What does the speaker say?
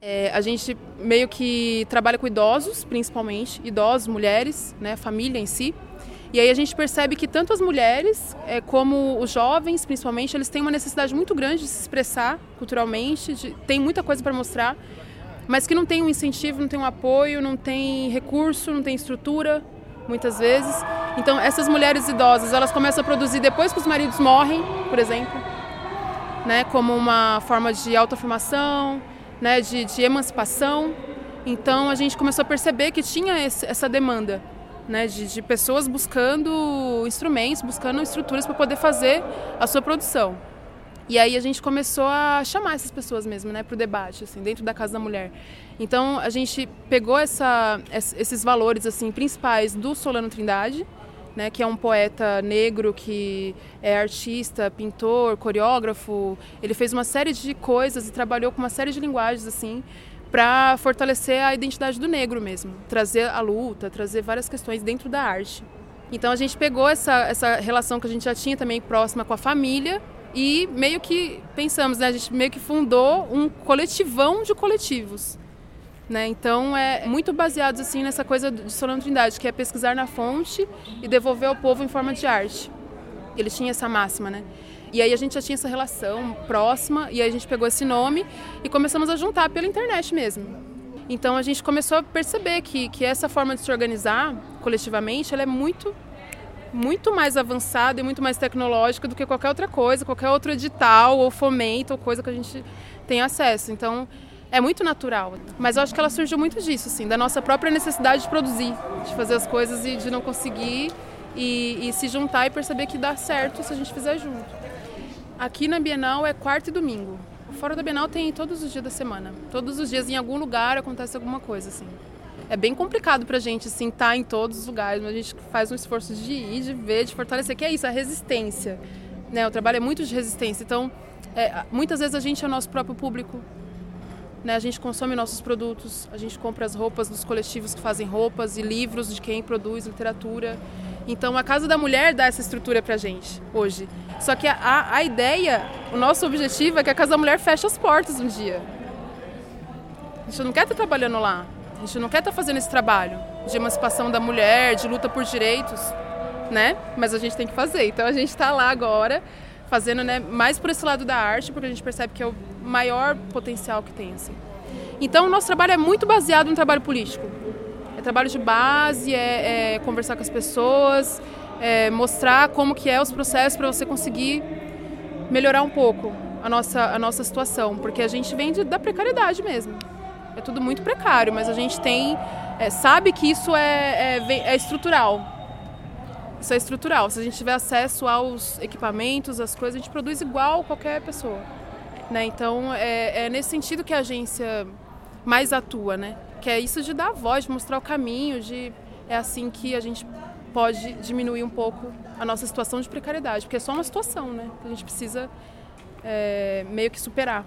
É, a gente meio que trabalha com idosos, principalmente, idosos, mulheres, né, família em si. E aí a gente percebe que tanto as mulheres é, como os jovens, principalmente, eles têm uma necessidade muito grande de se expressar culturalmente, de, tem muita coisa para mostrar, mas que não tem um incentivo, não tem um apoio, não tem recurso, não tem estrutura, muitas vezes. Então essas mulheres idosas, elas começam a produzir depois que os maridos morrem, por exemplo, né, como uma forma de autoafirmação, né, de, de emancipação. Então a gente começou a perceber que tinha esse, essa demanda né, de, de, pessoas buscando instrumentos, buscando estruturas para poder fazer a sua produção. E aí a gente começou a chamar essas pessoas mesmo, né, para o debate, assim, dentro da Casa da Mulher. Então a gente pegou essa, esses valores assim principais do Solano Trindade, né, que é um poeta negro que é artista, pintor, coreógrafo. Ele fez uma série de coisas e trabalhou com uma série de linguagens assim para fortalecer a identidade do negro mesmo, trazer a luta, trazer várias questões dentro da arte. Então a gente pegou essa, essa relação que a gente já tinha também próxima com a família e meio que pensamos, né, a gente meio que fundou um coletivão de coletivos. Né? Então é muito baseado assim nessa coisa de Solano Trindade, que é pesquisar na fonte e devolver ao povo em forma de arte. Ele tinha essa máxima, né? E aí a gente já tinha essa relação próxima e aí a gente pegou esse nome e começamos a juntar pela internet mesmo. Então a gente começou a perceber que, que essa forma de se organizar coletivamente, ela é muito muito mais avançada e muito mais tecnológica do que qualquer outra coisa, qualquer outro edital ou fomento ou coisa que a gente tem acesso. Então, é muito natural. Mas eu acho que ela surgiu muito disso, assim, da nossa própria necessidade de produzir, de fazer as coisas e de não conseguir e, e se juntar e perceber que dá certo se a gente fizer junto. Aqui na Bienal é quarta e domingo. Fora da Bienal tem todos os dias da semana. Todos os dias em algum lugar acontece alguma coisa, assim. É bem complicado pra gente, assim, estar tá em todos os lugares, mas a gente faz um esforço de ir, de ver, de fortalecer, que é isso, a resistência. Né? O trabalho é muito de resistência. Então, é, muitas vezes a gente é o nosso próprio público. Né? A gente consome nossos produtos, a gente compra as roupas dos coletivos que fazem roupas e livros de quem produz literatura. Então a Casa da Mulher dá essa estrutura pra gente hoje. Só que a, a ideia, o nosso objetivo é que a Casa da Mulher feche as portas um dia. A gente não quer estar trabalhando lá. A gente não quer estar fazendo esse trabalho de emancipação da mulher, de luta por direitos, né? Mas a gente tem que fazer. Então a gente está lá agora fazendo né, mais por esse lado da arte, porque a gente percebe que é o maior potencial que tem. Assim. Então, o nosso trabalho é muito baseado no trabalho político. É trabalho de base, é, é conversar com as pessoas, é mostrar como que é os processos para você conseguir melhorar um pouco a nossa, a nossa situação, porque a gente vem de, da precariedade mesmo. É tudo muito precário, mas a gente tem é, sabe que isso é, é, é estrutural. Isso é estrutural. Se a gente tiver acesso aos equipamentos, às coisas, a gente produz igual qualquer pessoa. Né? Então, é, é, nesse sentido que a agência mais atua, né? Que é isso de dar voz, de mostrar o caminho, de é assim que a gente pode diminuir um pouco a nossa situação de precariedade, porque é só uma situação, né? Que a gente precisa é, meio que superar.